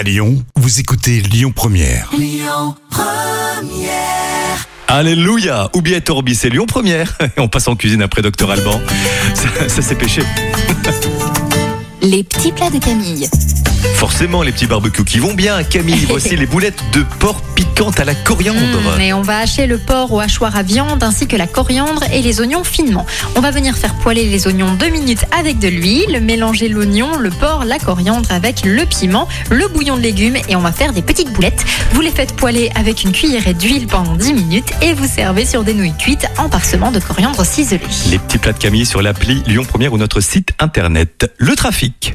À Lyon, vous écoutez Lyon Première. Alléluia Oubliez Torbi, c'est Lyon Première. On passe en cuisine après Docteur Alban. Ça, ça c'est péché. Les petits plats de Camille. Forcément, les petits barbecues qui vont bien. Camille, voici les boulettes de porc piquantes à la coriandre. Mmh, et on va hacher le porc au hachoir à viande ainsi que la coriandre et les oignons finement. On va venir faire poêler les oignons deux minutes avec de l'huile, mélanger l'oignon, le porc, la coriandre avec le piment, le bouillon de légumes et on va faire des petites boulettes. Vous les faites poêler avec une cuillerée d'huile pendant 10 minutes et vous servez sur des nouilles cuites en parsemant de coriandre ciselé. Les petits plats de Camille sur l'appli Lyon Première ou notre site internet. Le trafic.